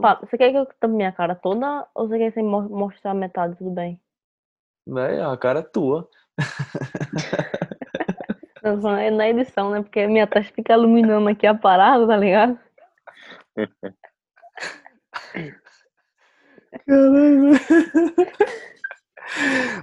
tampar? Você quer que eu tampe minha cara toda ou você quer que mostrar metade? Tudo bem. Véi, a cara é tua. Não, é na edição, né? Porque minha testa fica iluminando aqui a parada, tá ligado? Caralho.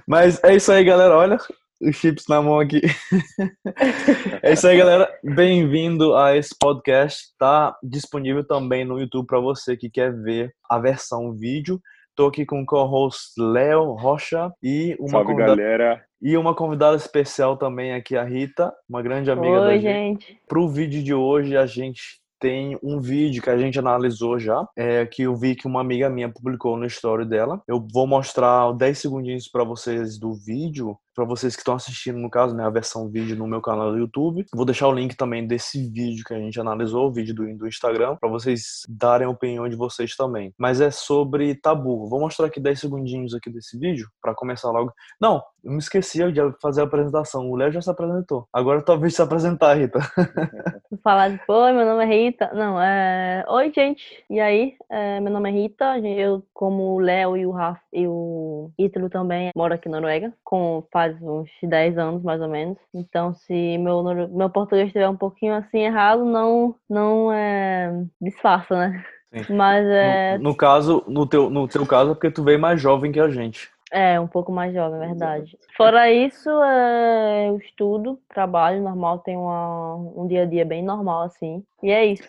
Mas é isso aí, galera. Olha os chips na mão aqui. É isso aí, galera. Bem-vindo a esse podcast. Tá disponível também no YouTube para você que quer ver a versão vídeo. Tô aqui com o co-host Léo Rocha e uma, Salve, convidada, galera. e uma convidada especial também aqui, a Rita, uma grande amiga da Oi, gente. gente. Para o vídeo de hoje, a gente tem um vídeo que a gente analisou já, é, que eu vi que uma amiga minha publicou no story dela. Eu vou mostrar 10 segundinhos para vocês do vídeo, para vocês que estão assistindo, no caso, né, a versão vídeo no meu canal do YouTube. Vou deixar o link também desse vídeo que a gente analisou, o vídeo do, do Instagram, para vocês darem a opinião de vocês também. Mas é sobre tabu. Vou mostrar aqui 10 segundinhos aqui desse vídeo, para começar logo. Não, eu me esqueci de fazer a apresentação. O Léo já se apresentou. Agora talvez se apresentar, Rita. Vou falar de, oi, meu nome é Rita. Não, é. Oi, gente. E aí? É, meu nome é Rita. Eu, como o Léo e o Rafa e o Ítalo também, moro aqui na Noruega, com faz uns 10 anos mais ou menos. Então, se meu, meu português estiver um pouquinho assim errado, não, não é. disfarça, né? Sim. Mas é. No, no caso, no teu, no teu caso, é porque tu veio mais jovem que a gente. É, um pouco mais jovem, é verdade. Fora isso, é, eu estudo, trabalho normal, tenho uma- um dia a dia bem normal, assim. E é isso.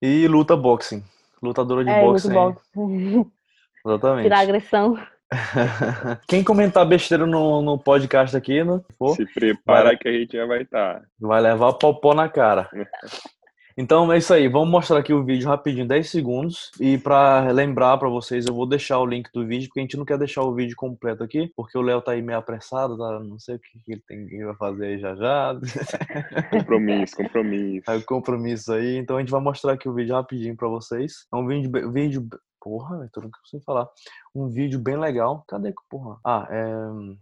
E luta boxing. Lutadora de É, luto hein? boxe. Exatamente. Tirar agressão. Quem comentar besteira no, no podcast aqui, né, for, Se prepara Vai. que a gente já vai tá. estar. vai levar popó na cara. Então é isso aí, vamos mostrar aqui o vídeo rapidinho, 10 segundos. E pra lembrar pra vocês, eu vou deixar o link do vídeo, porque a gente não quer deixar o vídeo completo aqui, porque o Léo tá aí meio apressado, tá? Não sei o que que ele tem que vai fazer aí já já. Compromisso, compromisso. Aí o compromisso aí. Então a gente vai mostrar aqui o vídeo rapidinho pra vocês. É um vídeo, vídeo porra, velho, tô não consigo falar. Um vídeo bem legal. Cadê que porra? Ah, é,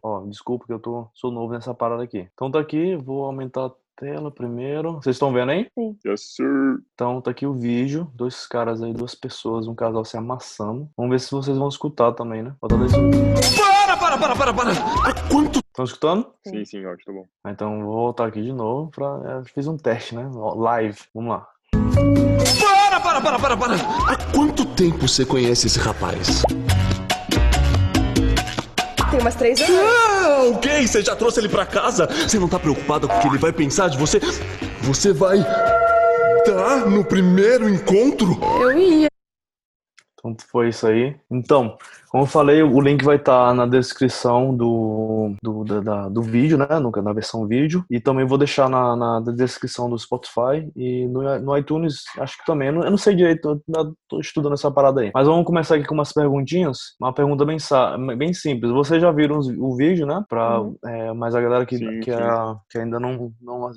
ó, desculpa que eu tô sou novo nessa parada aqui. Então tá aqui, vou aumentar a tela primeiro. Vocês estão vendo aí? Yes, sir. Então tá aqui o vídeo, dois caras aí, duas pessoas, um casal se amassando. Vamos ver se vocês vão escutar também, né? Falta dois. Para, para, para, para, para! Há quanto Estão escutando? Sim, sim, ótimo, tá bom. Ah, Então vou voltar aqui de novo pra. é, fiz um teste, né? Ó, Live. Vamos lá. Para, para, para, para! Há quanto tempo você conhece esse rapaz? Tem umas três anos. Ah, ok, você já trouxe ele pra casa? Você não tá preocupada com o que ele vai pensar de você? Você vai. Tá no primeiro encontro? Eu ia. Então foi isso aí. Então, como eu falei, o link vai estar na descrição do, do, da- da- do vídeo, né? No, na versão vídeo. E também vou deixar na, na descrição do Spotify e no, no iTunes, acho que também. Eu não, eu não sei direito, eu ainda tô estudando essa parada aí. Mas vamos começar aqui com umas perguntinhas. Uma pergunta bem, bem simples. Vocês já viram o vídeo, né? Pra, Uhum. é, mas a galera que, Sim, que, sim. é- que ainda não, não.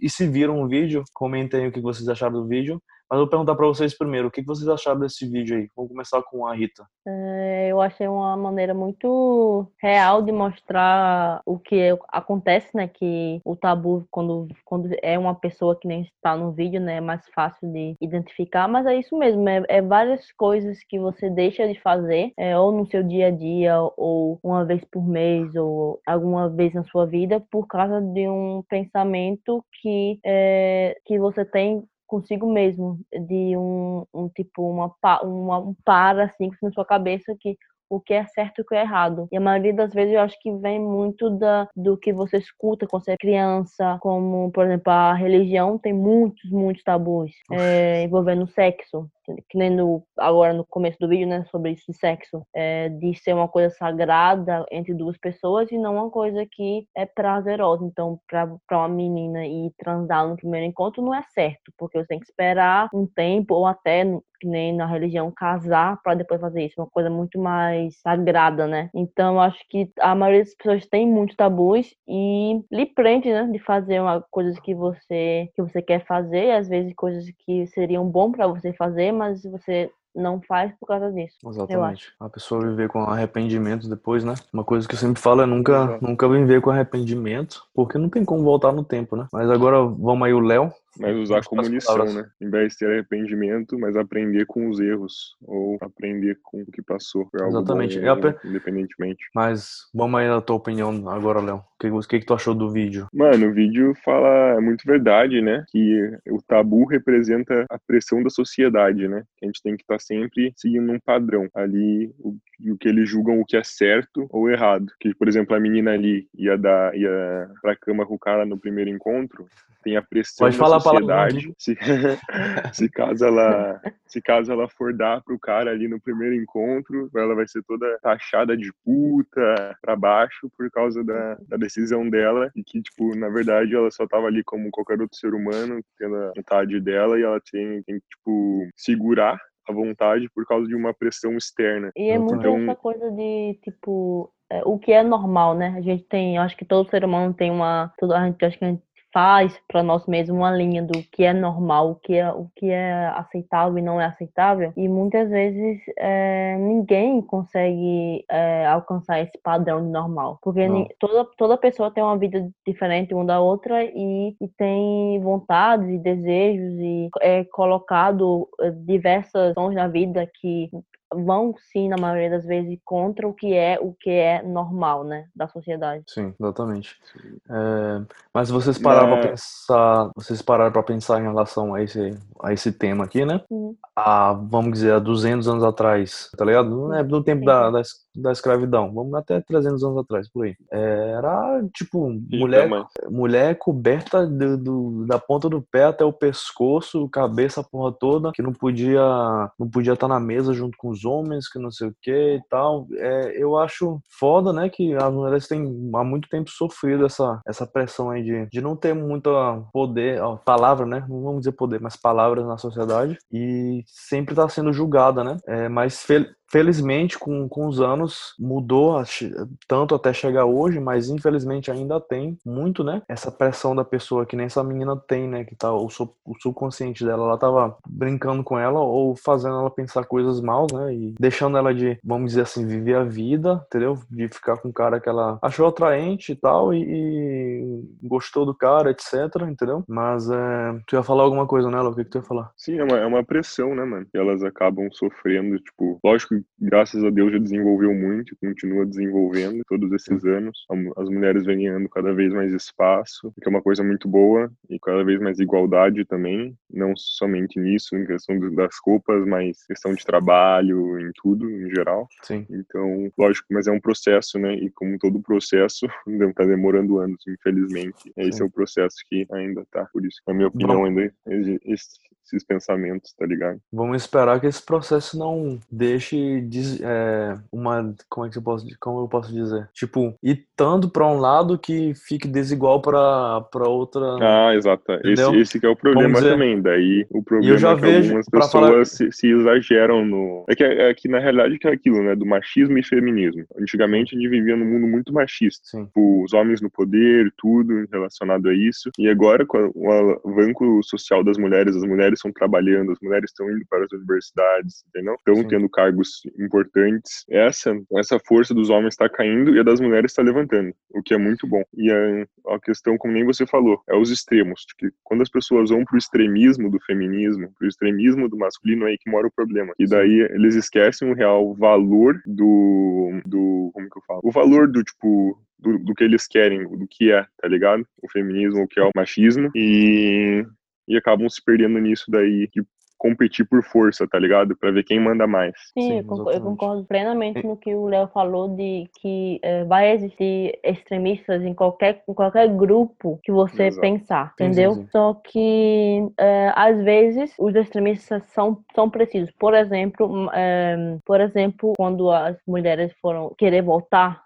E se viram o vídeo, comentem aí o que vocês acharam do vídeo. Mas eu vou perguntar pra vocês primeiro, o que que vocês acharam desse vídeo aí? Vamos começar com a Rita. É, eu achei uma maneira muito real de mostrar o que é- acontece, né? Que o tabu, quando, quando é uma pessoa que nem está no vídeo, né? É mais fácil de identificar, mas é isso mesmo, é, é várias coisas que você deixa de fazer, é, ou no seu dia a dia, ou uma vez por mês, ou alguma vez na sua vida, por causa de um pensamento que, é, que você tem consigo mesmo, de um, um tipo, uma, uma, um para, assim, na sua cabeça que o que é certo e o que é errado. E a maioria das vezes eu acho que vem muito da, do que você escuta quando você é criança, como, por exemplo, a religião tem muitos, muitos tabus é, envolvendo sexo. Que nem no, agora no começo do vídeo, né, sobre esse sexo, é, de ser uma coisa sagrada entre duas pessoas e não uma coisa que é prazerosa. Então, para uma menina ir transar no primeiro encontro não é certo, porque você tem que esperar um tempo ou até que nem na religião casar para depois fazer isso, uma coisa muito mais sagrada, né? Então, acho que a maioria das pessoas tem muitos tabus e lhe prende, né, de fazer uma coisas que você que você quer fazer, às vezes coisas que seriam bom para você fazer, mas você não faz por causa disso. Exatamente. A pessoa viver com arrependimento depois, né? Uma coisa que eu sempre falo é nunca, Exato. nunca viver com arrependimento, porque não tem como voltar no tempo, né? Mas agora vamos aí o Léo Mas usar como lição, né? Em vez de ter arrependimento, mas aprender com os erros. Ou aprender com o que passou. Exatamente. bom, apre- independentemente. Mas vamos aí na tua opinião agora, Léo. O que, que, que tu achou do vídeo? Mano, o vídeo fala é muito verdade, né? Que o tabu representa a pressão da sociedade, né? Que a gente tem que estar sempre seguindo um padrão ali, o, o que eles julgam o que é certo ou errado. Que, por exemplo, a menina ali ia dar ia pra cama com o cara no primeiro encontro, tem a pressão Pode falar sociedade. Se, se caso ela se caso ela for dar pro cara ali no primeiro encontro, ela vai ser toda taxada de puta pra baixo por causa da, da decisão dela e que, tipo, na verdade ela só tava ali como qualquer outro ser humano, tendo a vontade dela e ela tem, tem que, tipo, segurar a vontade por causa de uma pressão externa. E é muito Então- essa coisa de, tipo, é, o que é normal, né? A gente tem, eu acho que todo ser humano tem uma, todo, a gente, acho que a gente faz para nós mesmos uma linha do que é normal, o que é, o que é aceitável e não é aceitável. E muitas vezes é, ninguém consegue é, alcançar esse padrão de normal, porque ni- toda, toda pessoa tem uma vida diferente uma da outra e, e tem vontades e desejos e é colocado é, diversas questões na vida que vão sim na maioria das vezes contra o que é o que é normal, né, da sociedade. Sim, exatamente. É, mas vocês pararam Mas- para pensar, vocês pararam para pensar em relação a esse, a esse tema aqui, né? Uhum. Há, vamos dizer, há 200 anos atrás, tá ligado? Não é do tempo da, da, da escravidão, vamos até 300 anos atrás, por aí. É, era, tipo, E mulher, mulher coberta do, do- da ponta do pé até o pescoço, cabeça, a porra toda, que não podia não podia estar na mesa junto com os homens, que não sei o que e tal. É, eu acho foda, né, que as mulheres têm há muito tempo sofrido essa, essa pressão aí de, de não ter muito poder, ó, palavra, né, não vamos dizer poder, mas palavras na sociedade e sempre tá sendo julgada, né, é, mas felizmente com, com os anos mudou tanto até chegar hoje, mas infelizmente ainda tem muito, né? Essa pressão da pessoa que nem essa menina tem, né? Que tá o, o subconsciente dela, ela tava brincando com ela ou fazendo ela pensar coisas mal, né? E deixando ela de, vamos dizer assim, viver a vida, entendeu? De ficar com um cara que ela achou atraente e tal e, e gostou do cara, etc, entendeu? Mas é, tu ia falar alguma coisa, né? O que, que tu ia falar? Sim, é uma, é uma pressão, né, mano? E elas acabam sofrendo, tipo, lógico que graças a Deus já desenvolveu muito, continua desenvolvendo todos esses anos. As mulheres vêm ganhando cada vez mais espaço, que é uma coisa muito boa, e cada vez mais igualdade também, não somente nisso, em questão das roupas, mas questão de trabalho, em tudo, em geral. Sim. Então, lógico, mas é um processo, né? E como todo processo, tá demorando anos, infelizmente. Esse Sim. é o processo que ainda tá. Por isso, na minha opinião, Bom. ainda esses pensamentos, tá ligado? Vamos esperar que esse processo não deixe des- é, uma. Como é que eu posso, como eu posso dizer? Tipo, ir tanto para um lado que fique desigual para para outra. Ah, exato. Entendeu? Esse, esse que é o problema dizer- também. Daí o problema é que algumas pra pessoas falar- se, se exageram no. É que, é que na realidade que é aquilo, né? Do machismo e feminismo. Antigamente a gente vivia num mundo muito machista. Sim. Tipo, os homens no poder, tudo relacionado a isso. E agora, com o avanço social das mulheres, as mulheres estão trabalhando, as mulheres estão indo para as universidades, entendeu? Estão Sim. tendo cargos importantes. Essa, essa força dos homens está caindo e a das mulheres está levantando, o que é muito bom. E a, a questão, como nem você falou, é os extremos. que quando as pessoas vão pro extremismo do feminismo, pro extremismo do masculino, é aí que mora o problema. E daí eles esquecem o real valor do, do como que eu falo? O valor do, tipo, do, do que eles querem, do que é, tá ligado? O feminismo, o que é o machismo. E, e acabam se perdendo nisso daí, de competir por força, tá ligado? Pra ver quem manda mais. Sim, Sim, eu, concordo, eu exatamente. concordo plenamente no que o Léo falou de que eh, vai existir extremistas em qualquer, em qualquer grupo que você Exato. pensar, sim, entendeu? sim. Só que eh, às vezes os extremistas são, são precisos. Por exemplo, eh, por exemplo, quando as mulheres foram querer voltar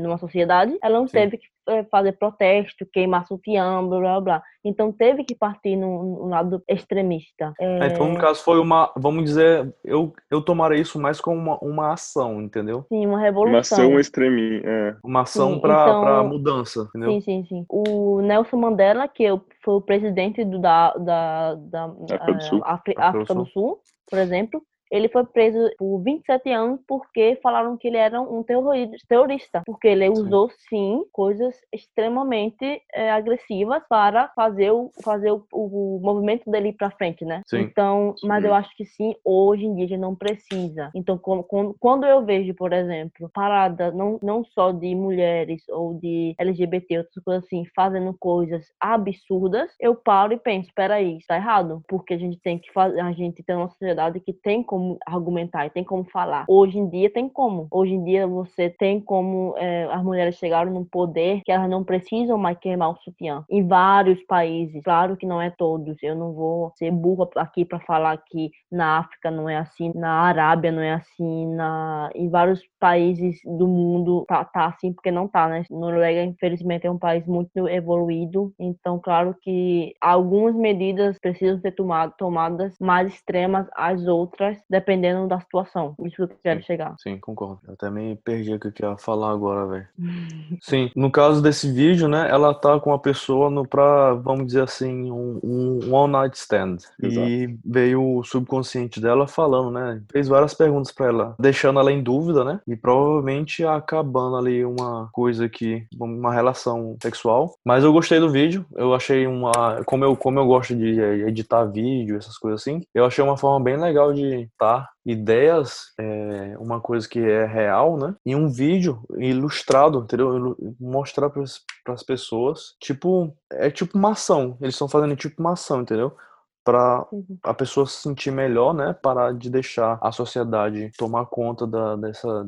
numa sociedade, ela não teve que fazer protesto, queimar sutiã, blá blá blá. Então teve que partir no, no lado extremista. É, então, no caso, foi uma. Vamos dizer, eu, eu tomaria isso mais como uma, uma ação, entendeu? sim, uma Uma revolução. ação extremi, é, Uma ação para então- para mudança, entendeu? Sim, sim, sim. O Nelson Mandela, que eu- foi o presidente do, da, da, da África do eh, Sul. Afri- África do África do Sul, por exemplo, ele foi preso por 27 anos porque falaram que ele era um terrorista, porque ele usou sim coisas extremamente é, agressivas para fazer o fazer o, o movimento dele para frente, né? Sim. Então, mas Sim. eu acho que sim, hoje em dia a gente não precisa. Então, quando, quando- eu vejo, por exemplo, parada não, não só de mulheres ou de LGBT, outras coisas assim, fazendo coisas absurdas, eu paro e penso, peraí, isso tá errado. Porque a gente tem que fazer, a gente tem uma sociedade que tem como argumentar e tem como falar. Hoje em dia tem como. Hoje em dia você tem como é, as mulheres chegaram num poder que elas não precisam mais queimar o sutiã. Em vários países, claro que não é todos. Eu não vou ser burra aqui para falar que na África não é assim, na Arábia não é assim, na em vários países do mundo tá, tá assim porque não tá, né? Noruega, infelizmente, é um país muito evoluído, então claro que algumas medidas precisam ser tomadas mais extremas às outras, dependendo da situação. Isso que eu quero Sim. chegar. Sim, concordo. Eu até me perdi o que eu ia falar agora, velho. Sim, no caso desse vídeo, né, ela tá com a pessoa no pra, vamos dizer assim, um, um one night stand. E veio o subconsciente dela falando, né, fez várias perguntas pra ela, deixando ela em dúvida, né, e provavelmente acabando ali uma coisa que, uma relação sexual. Mas eu gostei do vídeo, eu achei uma, como eu, como eu gosto de editar vídeo, essas coisas assim, eu achei uma forma bem legal de tá ideias, é, uma coisa que é real, né? E um vídeo ilustrado, entendeu? Mostrar para as pessoas, tipo, é tipo uma ação. Eles estão fazendo tipo uma ação, entendeu? Para Uhum. a pessoa se sentir melhor, né? Parar de deixar a sociedade tomar conta da, dessa,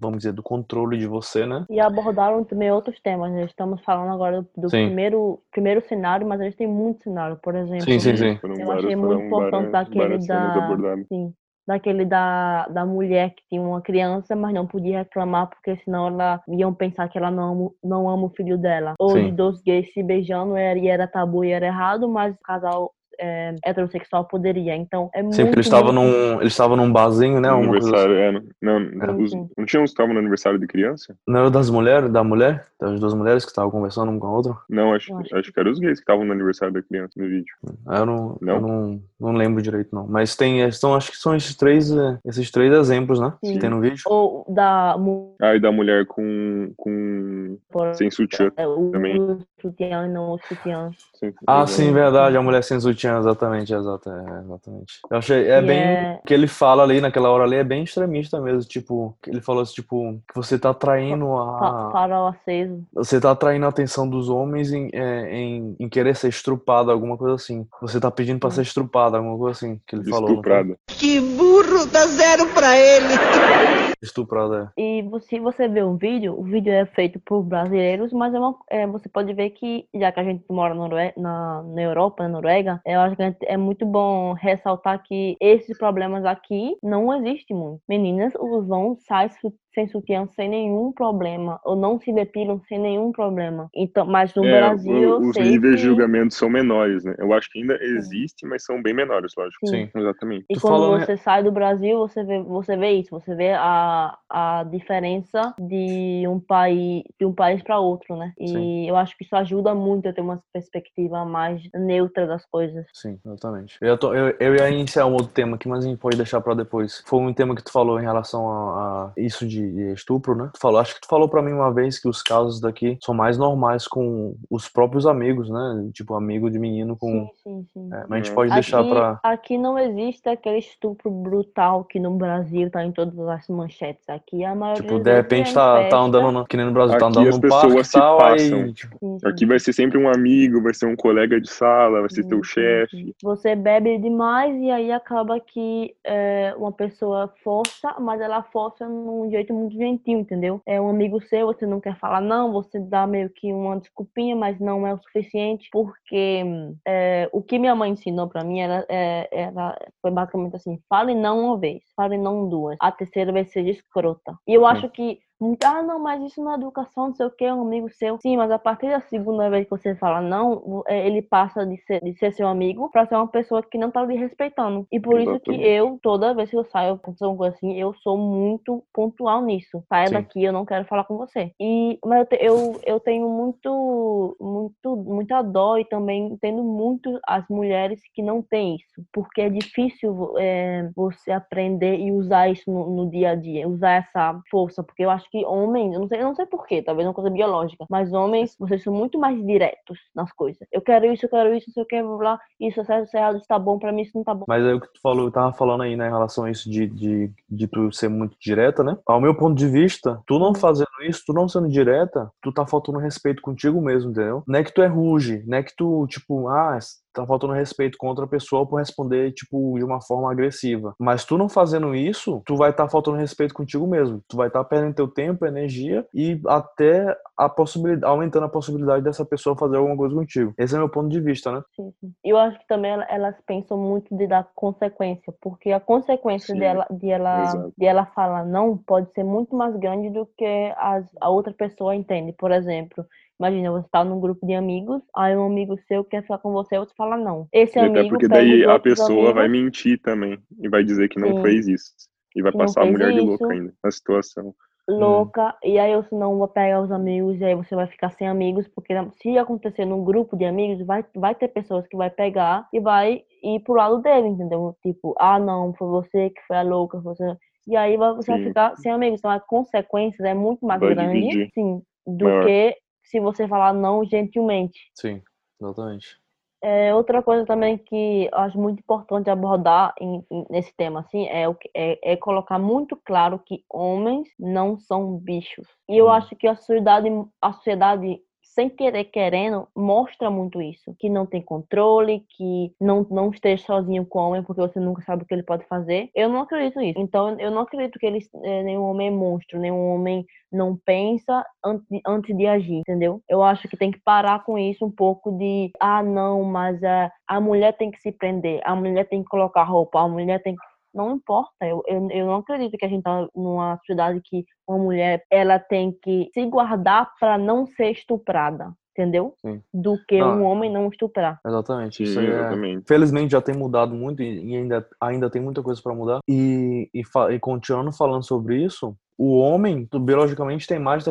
vamos dizer, do controle de você, né? E abordaram também outros temas. né? Estamos falando agora do, Sim. primeiro, primeiro cenário, mas eles têm muitos cenários. Por exemplo, Sim, sim, sim. Foram Eu achei foram muito importante várias, daquele da-. Sim. Daquele da, da mulher que tinha uma criança, mas não podia reclamar, porque senão ela iam pensar que ela não ama, não ama o filho dela. Ou Sim. de dois gays se beijando, era, e era tabu e era errado, mas o casal é, heterossexual poderia. Então é muito. Sim, porque eles estavam muito- num, eles estavam num barzinho, né? Aniversário, é, não, não, Sim, os- não tinha uns que estavam no aniversário de criança? Não era das mulheres, da mulher? Das duas mulheres que estavam conversando uma com a outra? Não, acho, acho acho que eram os gays que estavam no aniversário da criança no vídeo. Eu não, Não? eu não, não lembro direito, não. Mas tem, são, acho que são esses três, eh, esses três exemplos, né? Sim. Que tem no vídeo. Ou da mulher. Ah, e da mulher com. com sem sutiã. é, o também. o sutiã não o sutiã. Sem, Ah, sim, verdade. A mulher sem sutiã, exatamente, exato, é, exatamente. Eu achei, é E bem, é- o que ele fala ali naquela hora ali é bem extremista mesmo, tipo, ele falou assim, tipo, que você tá atraindo a, Farol aceso. você tá atraindo a atenção dos homens em, é, em, em querer ser estrupada, alguma coisa assim. Você tá pedindo pra ser estrupada, alguma coisa assim, que ele falou. Estuprada. Que burro, dá zero pra ele. Estuprada, é. E se você vê um vídeo, o vídeo é feito por brasileiros, mas é uma, é, você pode ver que, já que a gente mora na, Norue- na, na Europa, na Noruega, eu acho que gente- é muito bom ressaltar que esses problemas aqui não existem muito. Meninas os vão, saem su- sem sutiã sem nenhum problema, ou não se depilam sem nenhum problema. Então, mas no É, Brasil o- os sei níveis que... de julgamento são menores, né? Eu acho que ainda existe, mas são bem menores, lógico. Sim. Exatamente. E Tu quando falou, né? você sai do Brasil, você vê, você vê isso, você vê a, a diferença de um país de um país para outro, né? E Sim. eu acho que isso ajuda muito a ter uma perspectiva mais neutra das coisas. Sim, exatamente. Eu, tô- eu, eu ia iniciar um outro tema aqui, mas a gente pode deixar pra depois. Foi um tema que tu falou em relação a, a isso de estupro, né? Tu falou, acho que tu falou pra mim uma vez que os casos daqui são mais normais com os próprios amigos, né? Tipo, amigo de menino com. Sim, sim, sim. É, mas a gente É. pode deixar Aqui, pra. aqui não existe aquele estupro brutal que no Brasil tá em todas as manchetes. Aqui a maioria Tipo, de repente é tá, tá andando, no, que nem no Brasil, tá Aqui andando as no pessoas parque e se tal, passam. aí. Tipo, Sim, sim. Aqui vai ser sempre um amigo, vai ser um colega de sala, vai ser Sim, teu sim, chefe. sim. Você bebe demais e aí acaba que é, uma pessoa força, mas ela força num jeito muito gentil, entendeu? É um amigo seu, você não quer falar não, você dá meio que uma desculpinha, mas não é o suficiente, porque é, o que minha mãe ensinou pra mim era, é, era- foi basicamente assim: fale não uma vez, fale não duas, a terceira vez seja escrota. E eu acho que muito, ah, não, mas isso não é educação, não sei o que, é um amigo seu. Sim, mas a partir da segunda vez que você fala não, é, ele passa de ser, de ser seu amigo pra ser uma pessoa que não tá lhe respeitando. E por isso que Exatamente. eu, toda vez que eu saio com alguma coisa assim, eu sou muito pontual nisso. Saia Sim. daqui, eu não quero falar com você. E, mas eu, te- eu, eu tenho muito, muito, muita dó e também entendo muito as mulheres que não têm isso. Porque é difícil é, você aprender e usar isso no, no dia a dia, usar essa força. Porque eu acho que homens, eu não sei, eu não sei porquê, talvez é uma coisa biológica, mas homens, vocês são muito mais diretos nas coisas. Eu quero isso, eu quero isso, não sei o que, blá, blá, isso é certo, isso é errado, isso tá bom pra mim, isso não tá bom. Mas aí o que tu falou, eu tava falando aí, né, em relação a isso de, de, de tu ser muito direta, né? Ao meu ponto de vista, tu não fazendo isso, tu não sendo direta, tu tá faltando respeito contigo mesmo, entendeu? Não é que tu é ruge, não é que tu, tipo, ah, tá faltando respeito com outra pessoa por responder, tipo, de uma forma agressiva. Mas tu não fazendo isso, tu vai estar tá faltando respeito contigo mesmo. Tu vai estar tá perdendo teu tempo, energia e até a possibilidade, aumentando a possibilidade dessa pessoa fazer alguma coisa contigo. Esse é meu ponto de vista, né? Sim, sim. Eu acho que também ela- elas pensam muito de dar consequência, porque a consequência Sim, dela, de ela, exato. de ela falar não pode ser muito mais grande do que as, a outra pessoa entende. Por exemplo, imagina você está num grupo de amigos, aí um amigo seu quer falar com você, você fala não. Esse E até amigo porque pega daí a pessoa vai amigos, mentir também e vai dizer que não Sim. fez isso. E vai passar a mulher de isso. louca ainda na situação. louca, e aí você não vai pegar os amigos, e aí você vai ficar sem amigos, porque se acontecer num grupo de amigos, vai, vai ter pessoas que vai pegar e vai ir pro lado dele, entendeu? Tipo, ah, não, foi você que foi a louca, foi você... E aí vai- você vai Sim. ficar sem amigos. Então, a consequência é muito mais Vai grande, dividir. sim, do Maior. que se você falar não gentilmente. Sim, exatamente. É, outra coisa também que eu acho muito importante abordar em- em- nesse tema assim é, o é, é colocar muito claro que homens não são bichos. E eu acho que a sociedade, a sociedade sem querer querendo mostra muito isso, que não tem controle, que não não esteja sozinho com o homem porque você nunca sabe o que ele pode fazer. Eu não acredito nisso. Então eu não acredito que ele, é, nenhum homem é monstro, nenhum homem não pensa antes, antes de agir, entendeu? Eu acho que tem que parar com isso um pouco de, ah, não, mas a, a mulher tem que se prender, a mulher tem que colocar roupa, a mulher tem que. Não importa, eu, eu, eu não acredito que a gente tá numa sociedade que uma mulher ela tem que se guardar para não ser estuprada, entendeu? Sim. Do que Não, um homem não estuprar. Exatamente. Isso Sim, aí é... exatamente. Felizmente já tem mudado muito e e ainda, ainda tem muita coisa para mudar. E, e, fa- e continuando falando sobre isso, o homem, biologicamente, tem mais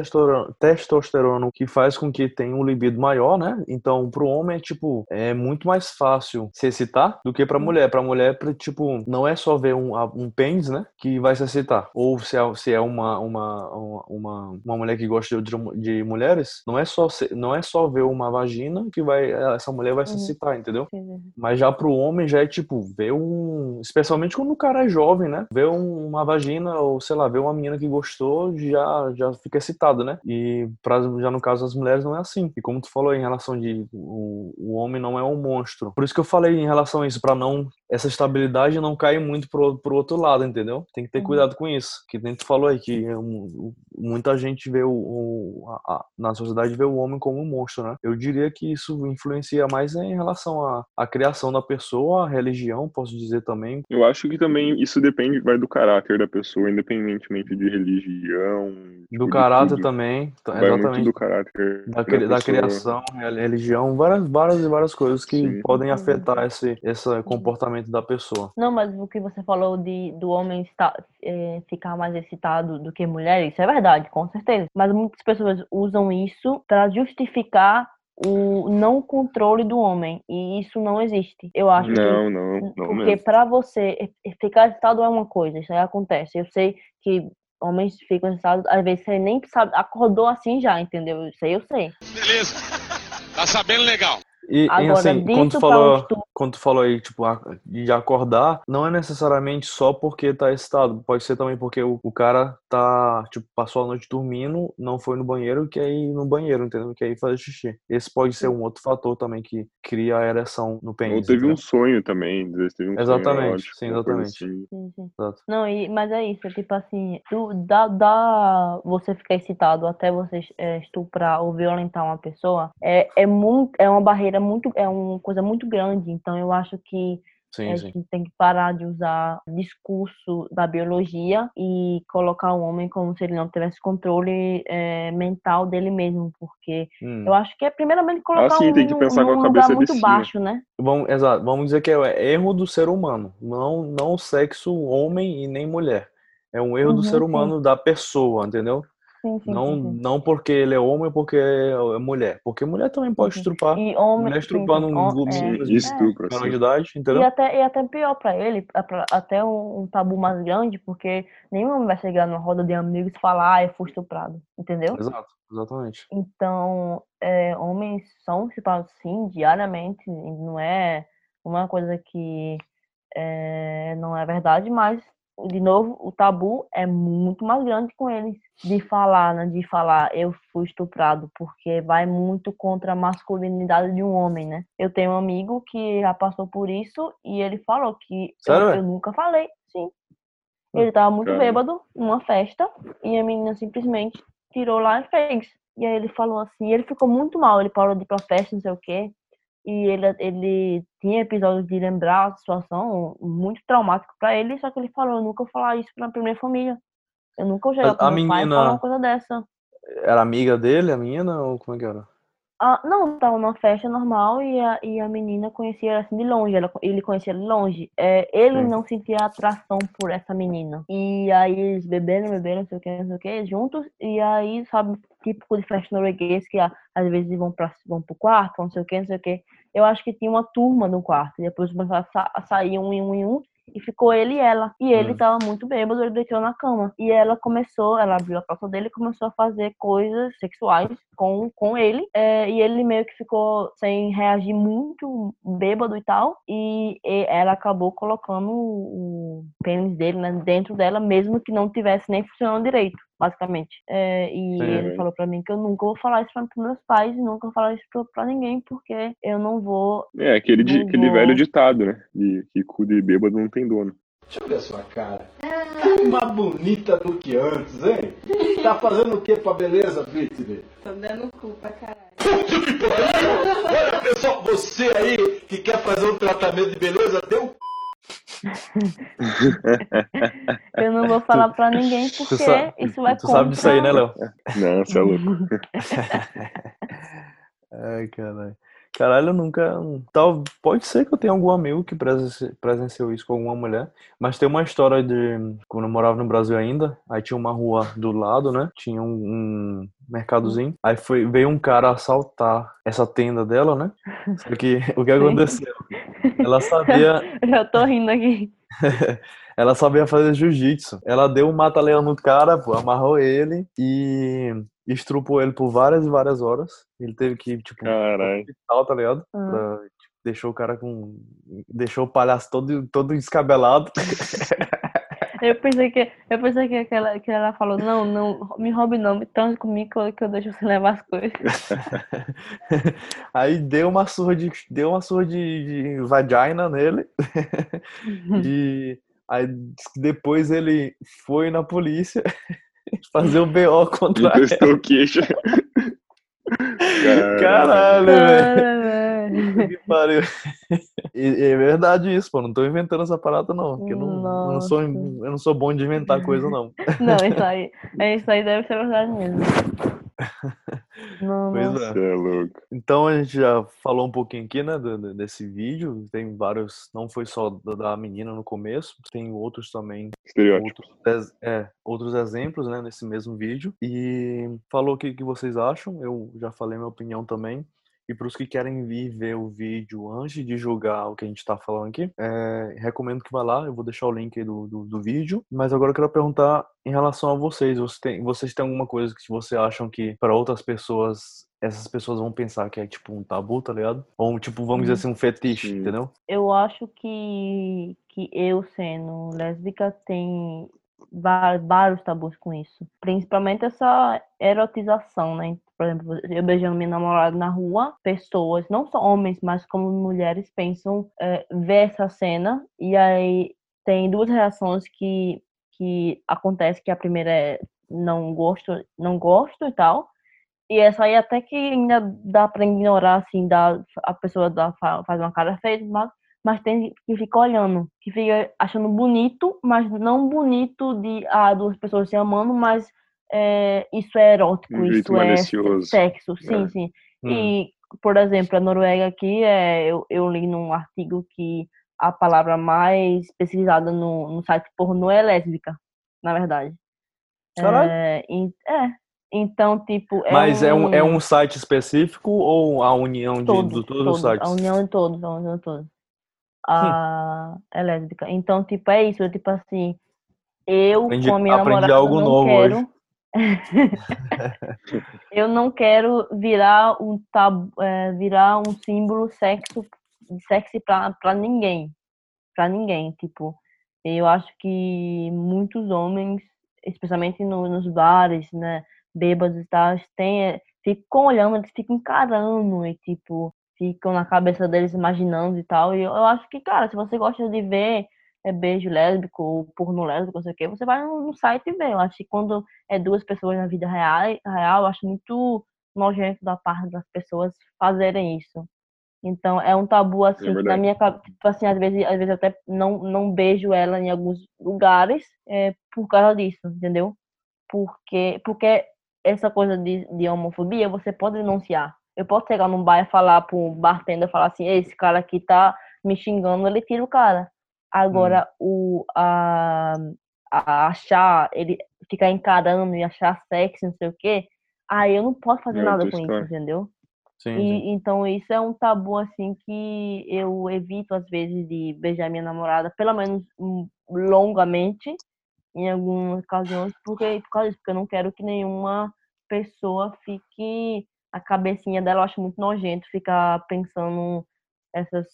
testosterona, que faz com que tenha um libido maior, né? Então, pro homem é tipo, é muito mais fácil se excitar do que pra mulher. Pra mulher, tipo, não é só ver um, um pênis, né? Que vai se excitar. Ou se é, se é uma, uma, uma, uma, mulher que gosta de, de mulheres, não é, só não é só ver uma vagina que vai, essa mulher vai se Uhum. excitar, entendeu? Mas já pro homem já é tipo, ver um. Especialmente quando o cara é jovem, né? Ver um- uma vagina, ou sei lá, ver uma menina que gostou, já, já fica excitado, né? E pra, já no caso das mulheres não é assim. E como tu falou em relação de o, o homem não é um monstro. Por isso que eu falei em relação a isso, pra não. Essa estabilidade não cair muito pro, pro outro lado, entendeu? Tem que ter Uhum. cuidado com isso. Que nem tu falou aí, que um, muita gente vê o. o- a- a- na sociedade vê o homem como um monstro, né? Eu diria que isso influencia mais em relação à, à criação da pessoa, à religião, posso dizer também. Eu acho que também isso depende, vai do caráter da pessoa, independentemente de religião. tipo, Do caráter também, Vai muito exatamente. do caráter Da, cri- da pessoa. criação, rel- religião, várias, várias e várias coisas que Sim. podem Uhum. afetar esse, esse comportamento da pessoa. Não, mas o que você falou de do homem estar, eh, ficar mais excitado do que mulher, isso é verdade, com certeza. Mas muitas pessoas usam isso para justificar o não controle do homem. E isso não existe. Eu acho que Não, não, não Porque pra você ficar excitado é uma coisa, isso aí acontece. Eu sei que homens ficam excitados, às vezes você nem sabe, acordou assim já, entendeu? Isso aí eu sei. Beleza. Tá sabendo legal. E, e Agora, assim, quando tu um falou, estupro, quando tu falou aí, tipo, de acordar, não é necessariamente só porque tá excitado, pode ser também porque o, o cara tá, tipo, passou a noite dormindo, não foi no banheiro, quer ir no banheiro, entendeu? Quer ir fazer xixi. Esse pode ser um outro fator também que cria a ereção no Ou pênis. teve um entendeu? sonho também, às vezes teve um Exatamente, sonho sim, exatamente. assim. sim, sim. Exato. Não, e, mas é isso, é tipo assim, tu, dá, dá você ficar excitado até você é, estuprar ou violentar uma pessoa, é, é, muito, é uma barreira muito, é uma coisa muito grande. Então eu acho que Sim, a sim. gente tem que parar de usar discurso da biologia e colocar o homem como se ele não tivesse controle é, mental dele mesmo, porque Hum. eu acho que é primeiramente colocar sim, o tem que num, pensar com a cabeça lugar muito baixo, né? Vamos, exato, vamos dizer que é erro do ser humano, não, não sexo homem e nem mulher. É um erro do Uhum, ser sim. humano, da pessoa, entendeu? Sim, sim, Não, sim, não porque ele é homem ou porque é mulher. Porque mulher também pode Sim. estrupar. E homem, Mulher estrupando um grupo é, de e estupro, assim. idade, E entendeu? até, e até pior pra ele, pra- até um, um tabu mais grande, porque nenhum homem vai chegar numa roda de amigos e falar, ah, eu fui estuprado, entendeu? Exato, exatamente. Então, é, homens são estuprados sim, diariamente, e não é uma coisa que é, não é verdade, mas, de novo, o tabu é muito mais grande com eles, de falar, né, de falar, eu fui estuprado, porque vai muito contra a masculinidade de um homem, né? Eu tenho um amigo que já passou por isso e ele falou que eu, Sério, é? eu nunca falei, sim. Ele tava muito Caramba. bêbado numa festa e a menina simplesmente tirou lá e fez. E aí ele falou assim, ele ficou muito mal, ele parou de ir pra festa, não sei o quê. E ele, ele tinha episódios de lembrar a situação muito traumático pra ele, só que ele falou, eu nunca vou falar isso pra minha família. Eu nunca vou chegar Mas pro a meu pai e menina- falar uma coisa dessa. Era amiga dele, a menina, ou como é que era? Ah, não, tava numa festa normal e a, e a menina conhecia assim de longe, ela, ele conhecia de longe. É, ele Sim. não sentia atração por essa menina. E aí eles beberam, beberam, não sei o que, não sei o que, juntos. E aí, sabe, típico de festa norueguês, que às vezes vão, pra, vão pro quarto, não sei o que, não sei o que. Eu acho que tinha uma turma no quarto. E depois começaram a sa- a sair um em um em um. E ficou ele e ela. E ele Hum. tava muito bêbado, ele deitou na cama. E ela começou, ela abriu a calça dele e começou a fazer coisas sexuais com, com ele. É, e ele meio que ficou sem reagir muito, bêbado e tal. E, e ela acabou colocando o, pênis dele né, dentro dela, mesmo que não tivesse nem funcionando direito. Basicamente. É, e Sim, ele né? falou pra mim que eu nunca vou falar isso pra, pros meus pais e nunca vou falar isso pra, pra ninguém, porque eu não vou É, aquele, di- Não aquele vou. velho ditado, né? De que cu de bêbado não tem dono. Deixa eu ver a sua cara. Mais bonita do que antes, hein? Tá fazendo o que pra beleza, Britney? Tô dando cu pra caralho. Olha, pessoal, você aí que quer fazer um tratamento de beleza, dê um Eu não vou falar pra ninguém porque sa- isso vai Tu sabe disso aí, né, contra- Léo? Não, você é louco. Ai, caralho. Caralho, eu nunca. Tal, pode ser que eu tenha algum amigo que presenci- presenciou isso com alguma mulher, mas tem uma história de quando eu morava no Brasil ainda, aí tinha uma rua do lado, né? Tinha um, mercadozinho. Aí foi, veio um cara assaltar essa tenda dela, né? Só que o que aconteceu? Ela sabia, Eu já tô rindo aqui. ela sabia fazer jiu-jitsu. Ela deu um mata-leão no cara, pô, amarrou ele e estrupou ele por várias e várias horas. Ele teve que, tipo, Caralho. hospital, tá ligado? Ah. Pra- tipo, deixou o cara com. Deixou o palhaço todo, todo descabelado. Eu pensei que, eu pensei que, ela, que ela falou, não, não, me roube não, me transe comigo que eu, que eu deixo você levar as coisas. Aí deu uma surra de. Deu uma surra de, de vagina nele. E aí depois ele foi na polícia fazer o BO contra ela. Encostou o queixo. Caralho, velho. Que pariu. É verdade isso, pô. Não tô inventando essa parada, não. Porque eu não, eu não sou, eu não sou bom de inventar coisa, não. Não, isso aí, é, isso aí deve ser verdade mesmo. Não, Pois não. é. Você é louco. Então a gente já falou um pouquinho aqui, né, desse vídeo. Tem vários, não foi só da, menina no começo, tem outros também, Estereótipo. outros, é, outros exemplos, né, nesse mesmo vídeo. E falou o que, que vocês acham, eu já falei minha opinião também. E para os que querem vir ver o vídeo antes de julgar o que a gente está falando aqui, é, recomendo que vá lá, eu vou deixar o link aí do, do, do vídeo. Mas agora eu quero perguntar em relação a vocês, vocês têm, vocês têm alguma coisa que vocês acham que para outras pessoas, essas pessoas vão pensar que é tipo um tabu, tá ligado? Ou tipo, vamos dizer assim, um fetiche, Sim. entendeu? Eu acho que, que eu, sendo lésbica, tem vários tabus com isso. Principalmente essa erotização, né? Por exemplo, eu beijando minha namorada na rua, pessoas, não só homens, mas como mulheres, pensam é, ver essa cena e aí tem duas reações que, que acontece, que a primeira é não gosto, não gosto e tal, e essa aí até que ainda dá pra ignorar, assim, dá, a pessoa dá, fa- faz uma cara feia, mas mas tem que fica olhando, que fica achando bonito, mas não bonito de ah, duas pessoas se amando, mas é, isso é erótico, Um isso é sexo, sim, É. sim. Hum. E, por exemplo, a Noruega aqui, é, eu, eu li num artigo que a palavra mais pesquisada no, no site pornô é lésbica, na verdade. Caralho. É, é. Então, tipo. É Mas é um, é um site específico ou a união de, todos, de todos todos, os sites? A união de todos, a união de todos. A, é lésbica. Então, tipo, é isso. Tipo assim, eu Aprendi- com a minha aprendi namorada algo não novo quero. eu não quero virar um tabu, é, virar um símbolo sexo, sexy pra, pra ninguém. Pra ninguém. Tipo, eu acho que muitos homens, especialmente no- nos bares, né, bêbados e tal, têm, é, ficam olhando, eles ficam encarando e, tipo, ficam na cabeça deles imaginando e tal. E eu, eu acho que, cara, se você gosta de ver é, beijo lésbico ou porno lésbico, não sei o quê, você vai no, site e vê. Eu acho que quando é duas pessoas na vida real, real eu acho muito nojento da parte das pessoas fazerem isso. Então, é um tabu, assim, que na minha cabeça, tipo assim, às vezes, às vezes eu até não, não beijo ela em alguns lugares é, por causa disso, entendeu? Porque, porque essa coisa de, de homofobia você pode denunciar. Eu posso chegar num bar e falar pro bartender, falar assim, esse cara aqui tá me xingando, ele tira o cara. Agora, o, a, a achar, ele ficar encarando e achar sexy, não sei o quê, aí eu não posso fazer É nada outra com isso, entendeu? Sim, E, sim. então isso é um tabu assim que eu evito às vezes de beijar minha namorada, pelo menos hum, longamente, em algumas ocasiões, porque por causa disso, porque eu não quero que nenhuma pessoa fique a cabecinha dela, eu acho muito nojento ficar pensando essas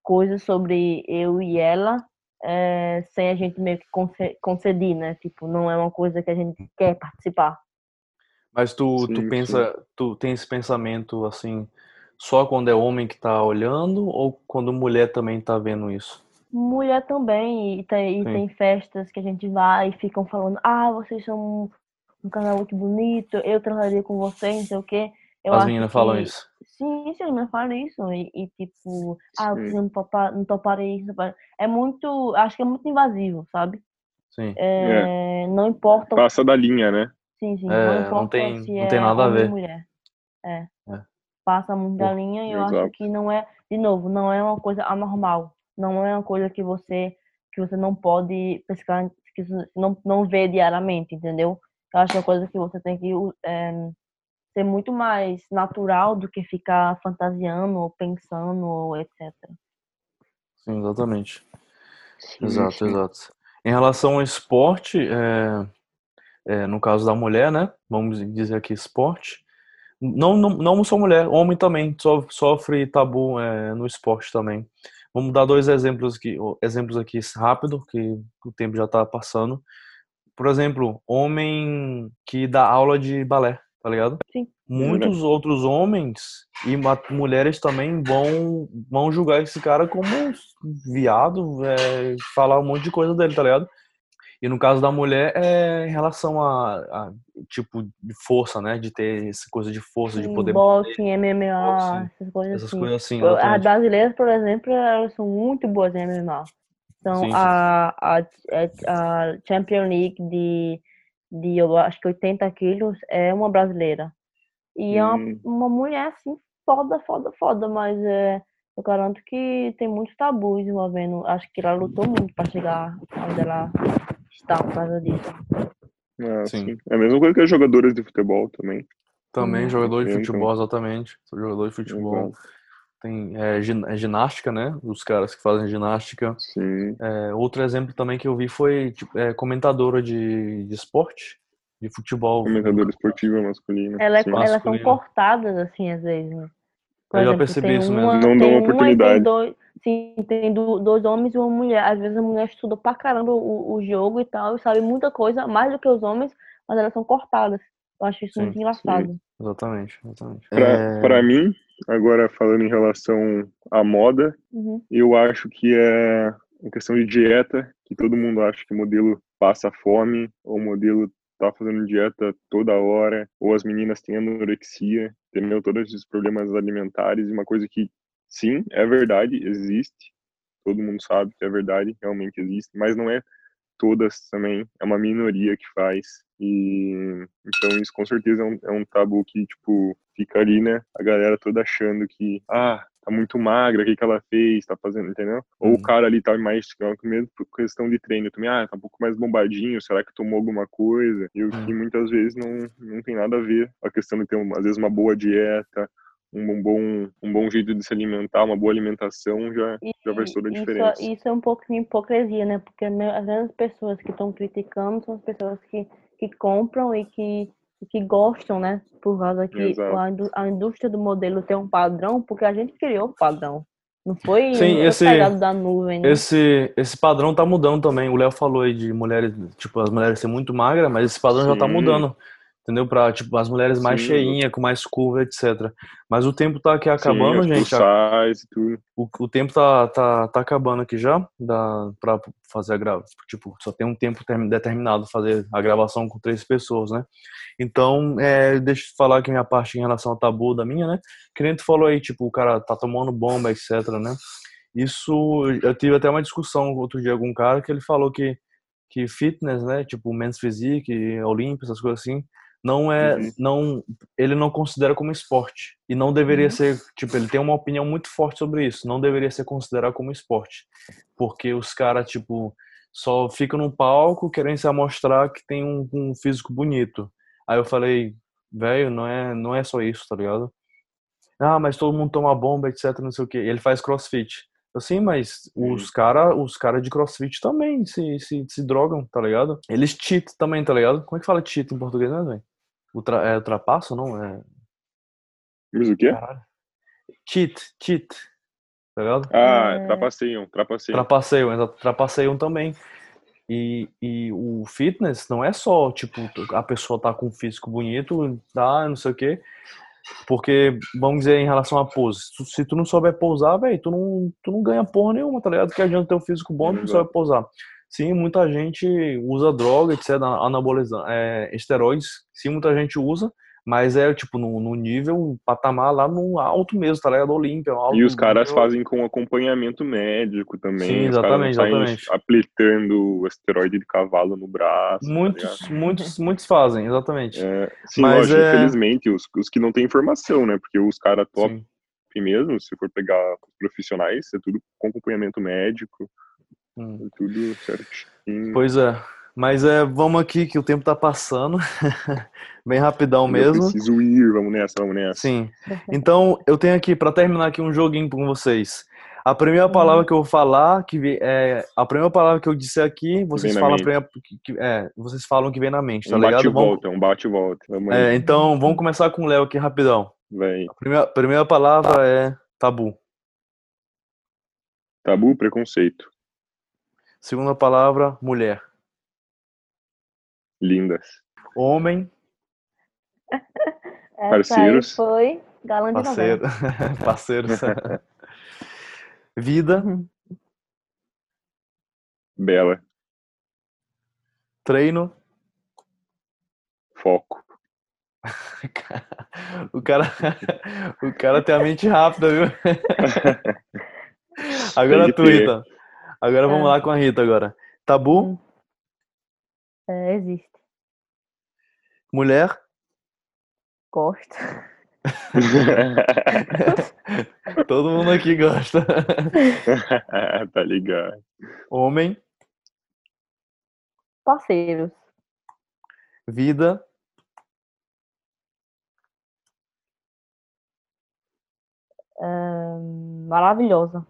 coisas sobre eu e ela, eh, sem a gente meio que conce- conceder, né? Tipo, não é uma coisa que a gente quer participar. Mas tu, tu Sim, pensa, tu tem esse pensamento assim, só quando é homem que tá olhando ou quando mulher também tá vendo isso? Mulher também, e tem, e Sim. tem festas que a gente vai e ficam falando, ah, vocês são um, um casal muito bonito, eu transaria com vocês, não sei o quê. Eu As acho meninas falam que- isso. Sim, sim, as meninas falam isso. E, e, tipo, ah, Sim. você não, topa, não toparia isso. É muito, acho que é muito invasivo, sabe? Sim. É, Não importa, Passa da linha, né? sim, sim, É, não não tem- se não é tem nada a ver. mulher. É. É. Passa muito da linha e eu acho exato. que não é, de novo, não é uma coisa anormal. Não é uma coisa que você que você não pode pescar, que você não, não vê diariamente, entendeu? Eu acho que é uma coisa que você tem que é, ser muito mais natural do que ficar fantasiando ou pensando ou etc. Sim, exatamente. Sim, Exato, sim. exato. Em relação ao esporte, é, é, no caso da mulher, né? Vamos dizer aqui esporte. Não, não, não só mulher, homem também so- sofre tabu é, no esporte também. Vamos dar dois exemplos aqui, exemplos aqui rápido, que o tempo já está passando. Por exemplo, homem que dá aula de balé, tá ligado? Sim. Muitos outros homens e mulheres também vão, vão julgar esse cara como viado, é, falar um monte de coisa dele, tá ligado? E no caso da mulher, é em relação a, a tipo de força, né? De ter essa coisa de força, de Sim, poder boxing, MMA, Boxing, essas coisas essas assim. coisas assim, As exatamente. brasileiras, por exemplo, elas são muito boas em MMA. Então, Sim, sim. a, a, a Champion League de, de, eu acho que 80 quilos é uma brasileira. E é uma, Hum. uma mulher, assim, foda, foda, foda, mas é, eu garanto que tem muitos tabus envolvendo. Acho que ela lutou muito pra chegar onde ela está por causa disso. Ah, Sim. sim. É a mesma coisa que as jogadoras de futebol também. Também Uhum. jogador de Então. futebol, exatamente. Jogador de futebol. Exato. Tem é, é ginástica, né? Os caras que fazem ginástica. Sim. É, outro exemplo também que eu vi foi tipo, é, comentadora de, de esporte, de futebol. Comentadora esportiva masculina. Ela é- sim. elas são cortadas, assim, às vezes, né? Por Eu já exemplo, percebi tem isso uma, mesmo. Não tem dão uma e oportunidade. tem dois, sim, tem do- dois homens e uma mulher. Às vezes a mulher estuda pra caramba o, o jogo e tal, e sabe muita coisa, mais do que os homens, mas elas são cortadas. Eu acho isso Sim, muito engraçado. Exatamente, exatamente. Pra, É, pra mim, agora falando em relação à moda, Uhum. eu acho que é a questão de dieta, que todo mundo acha que o modelo passa fome, ou o modelo tá fazendo dieta toda hora, ou as meninas têm anorexia, entendeu? Todos esses problemas alimentares, e uma coisa que, sim, é verdade, existe, todo mundo sabe que é verdade, realmente existe, mas não é todas também, é uma minoria que faz. E então isso com certeza é um, é um tabu que, tipo, fica ali, né? A galera toda achando que, ah, tá muito magra, o que, que ela fez, tá fazendo, entendeu? Ou o Uhum. cara ali tá mais, mesmo por questão de treino também, ah, tá um pouco mais bombadinho, será que tomou alguma coisa? E o que Hum. muitas vezes não, não tem nada a ver. A questão de ter, às vezes, uma boa dieta, um bom, um bom jeito de se alimentar, uma boa alimentação já, já faz toda a isso, diferença. isso é um pouco de hipocrisia, né? Porque me- às vezes as pessoas que estão criticando são as pessoas que, que compram e que, e que gostam, né? Por causa que a, a indústria do modelo tem um padrão, porque a gente criou o padrão. Não foi, Sim, esse- da nuvem, né? Esse, esse padrão tá mudando também. O Léo falou aí de mulheres, tipo, as mulheres ser muito magras, mas esse padrão já tá Sim. mudando. Entendeu? Pra, tipo, as mulheres mais Sim. cheinhas, com mais curva, etc. Mas o tempo tá aqui acabando, Sim, gente. size tudo. O, o tempo tá, tá, tá acabando aqui já, dá pra fazer a gravação. Tipo, só tem um tempo term- determinado fazer a gravação com três pessoas, né? Então, é, deixa eu falar aqui minha parte em relação ao tabu da minha, né? Que nem tu falou aí, tipo, o cara tá tomando bomba, etc, né? Isso, eu tive até uma discussão outro dia com um cara que ele falou que, que fitness, né? Tipo, men's physique, Olímpia, essas coisas assim, não é, Uhum. não, ele não considera como esporte. E não deveria Uhum. ser, tipo, ele tem uma opinião muito forte sobre isso. Não deveria ser considerado como esporte. Porque os caras, tipo, só ficam no palco querendo se mostrar que tem um, um físico bonito. Aí eu falei, velho, não é, não é só isso, tá ligado? Ah, mas todo mundo toma bomba, etc, não sei o quê. E ele faz crossfit. Assim, mas os cara, os cara de crossfit também se, se, se drogam, tá ligado? Eles cheat também, tá ligado? Como é que fala cheat em português, né, velho? Ultra, é ultrapasso, não? É... Mas o quê? Caralho. Cheat, cheat. Tá ligado? Ah, É. trapaceiam, trapaceiam. Trapaceiam, exato, trapaceiam também. E, e o fitness não é só, tipo, a pessoa tá com um físico bonito, tá, não sei o quê. Porque, vamos dizer, em relação à pose, se tu- não souber pousar, velho, tu não, tu não ganha porra nenhuma, tá ligado? Que adianta ter um físico bom, tu não sabe pousar. Sim, muita gente usa droga, etc, anabolizante, é, esteroides, sim, muita gente usa, mas é, tipo, no, no nível, patamar lá no alto mesmo, tá ligado? Olímpia, E os caras nível. fazem com acompanhamento médico também. Sim, exatamente, exatamente. aplicando esteroide de cavalo no braço. tá? Muitos, muitos, muitos fazem, exatamente. É, sim, Mas lógico, é- infelizmente, os, os que não têm informação, né? Porque os caras top Sim. mesmo, se for pegar profissionais, é tudo com acompanhamento médico, Hum. tudo certinho. Pois é. Mas é, vamos aqui que o tempo tá passando. Bem rapidão Eu mesmo. preciso ir, vamos nessa, vamos nessa. Sim. Então, eu tenho aqui para terminar aqui um joguinho com vocês. A primeira palavra que eu vou falar, que é a primeira palavra que eu disser aqui, vocês falam primeira, que- é, vocês falam que vem na mente, tá Um ligado? bate e Vamos, volta, um bate e volta. Vamos é, então, vamos começar com o Léo aqui rapidão. vai. A primeira, primeira palavra é tabu. Tabu, preconceito. Segunda palavra, mulher. Lindas. Homem, Essa parceiros. aí foi galã de parceiro. Parceiros. Vida, Bela. treino. Foco. O cara, o cara tem a mente rápida, viu? Agora que tu, ter. Agora vamos É. lá com a Rita agora. Tabu, É, existe. mulher, Gosto. todo mundo aqui gosta. tá ligado. Homem, Parceiros. vida, maravilhosa.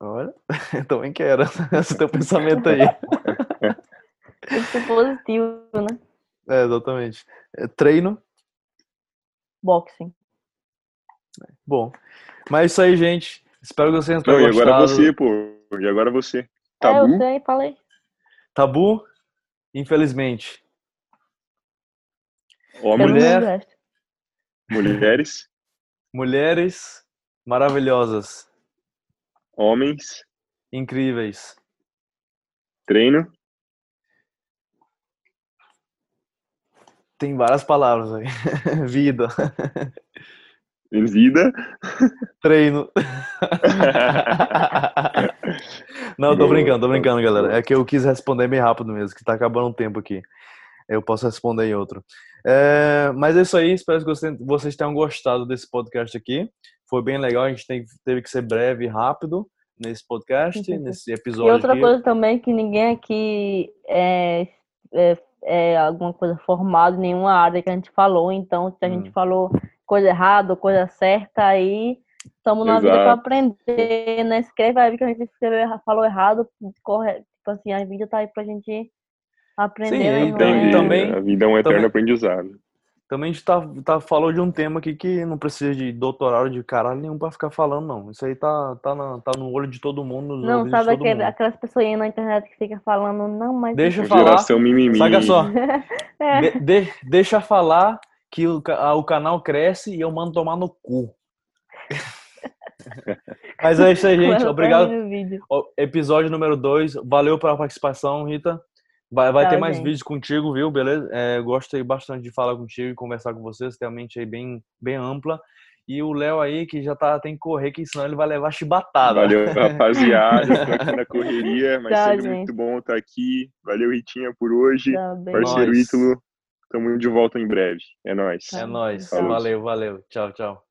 Olha, também quero esse teu pensamento aí. Tem que ser positivo, né? É, exatamente. É, Treino, Boxing. bom. Mas é isso aí, gente. Espero que vocês tenham Não, e agora gostado. você, pô. E agora você. É, Tabu? eu sei, falei. Tabu, infelizmente. Homens, Mulher. Mulheres, Mulheres maravilhosas, homens, incríveis. treino, Tem várias palavras aí. Vida. Vida. Treino. Não, tô brincando, tô brincando, galera. É que eu quis responder meio rápido mesmo, que tá acabando o tempo aqui. Eu posso responder em outro. É, mas é isso aí, espero que vocês- tenham gostado desse podcast aqui. Foi bem legal, a gente teve que ser breve e rápido nesse podcast, sim. nesse E episódio outra aqui. coisa também que ninguém aqui é, é, é alguma coisa formado em nenhuma área que a gente falou. Então, se a gente Hum. falou coisa errada ou coisa certa, aí estamos na vida para aprender, né? Escreve aí que a gente escreveu, falou errado, corre, tipo assim, a vida tá aí pra gente aprender. Sim, né? e tem- é- também- a vida é um eterno também- aprendizado. Também a gente tá, tá, falou de um tema aqui que não precisa de doutorado de caralho nenhum pra ficar falando, não. Isso aí tá, tá, na- tá no olho de todo mundo, nos Não, sabe de todo aquele, mundo. aquelas pessoas aí na internet que fica falando, não, mas. Deixa eu falar. Geração mimimi. Saca só, É. de- de- deixa falar que o, ah, o canal cresce e eu mando tomar no cu. Mas é isso aí, gente. Obrigado. Episódio número 2. Valeu pela participação, Rita. Vai, vai ter mais gente. vídeos contigo, viu? Beleza? É, gostei bastante de falar contigo e conversar com vocês. Tem a mente aí bem, bem ampla. E o Léo aí, que já tá, tem que correr, que senão ele vai levar chibatada. Valeu, rapaziada. Tô aqui na correria, mas gente. muito bom estar aqui. Valeu, Ritinha, por hoje. Tá. Parceiro. Ítalo, tamo de volta em breve. É nóis. É nóis. Valeu, valeu. Tchau, tchau.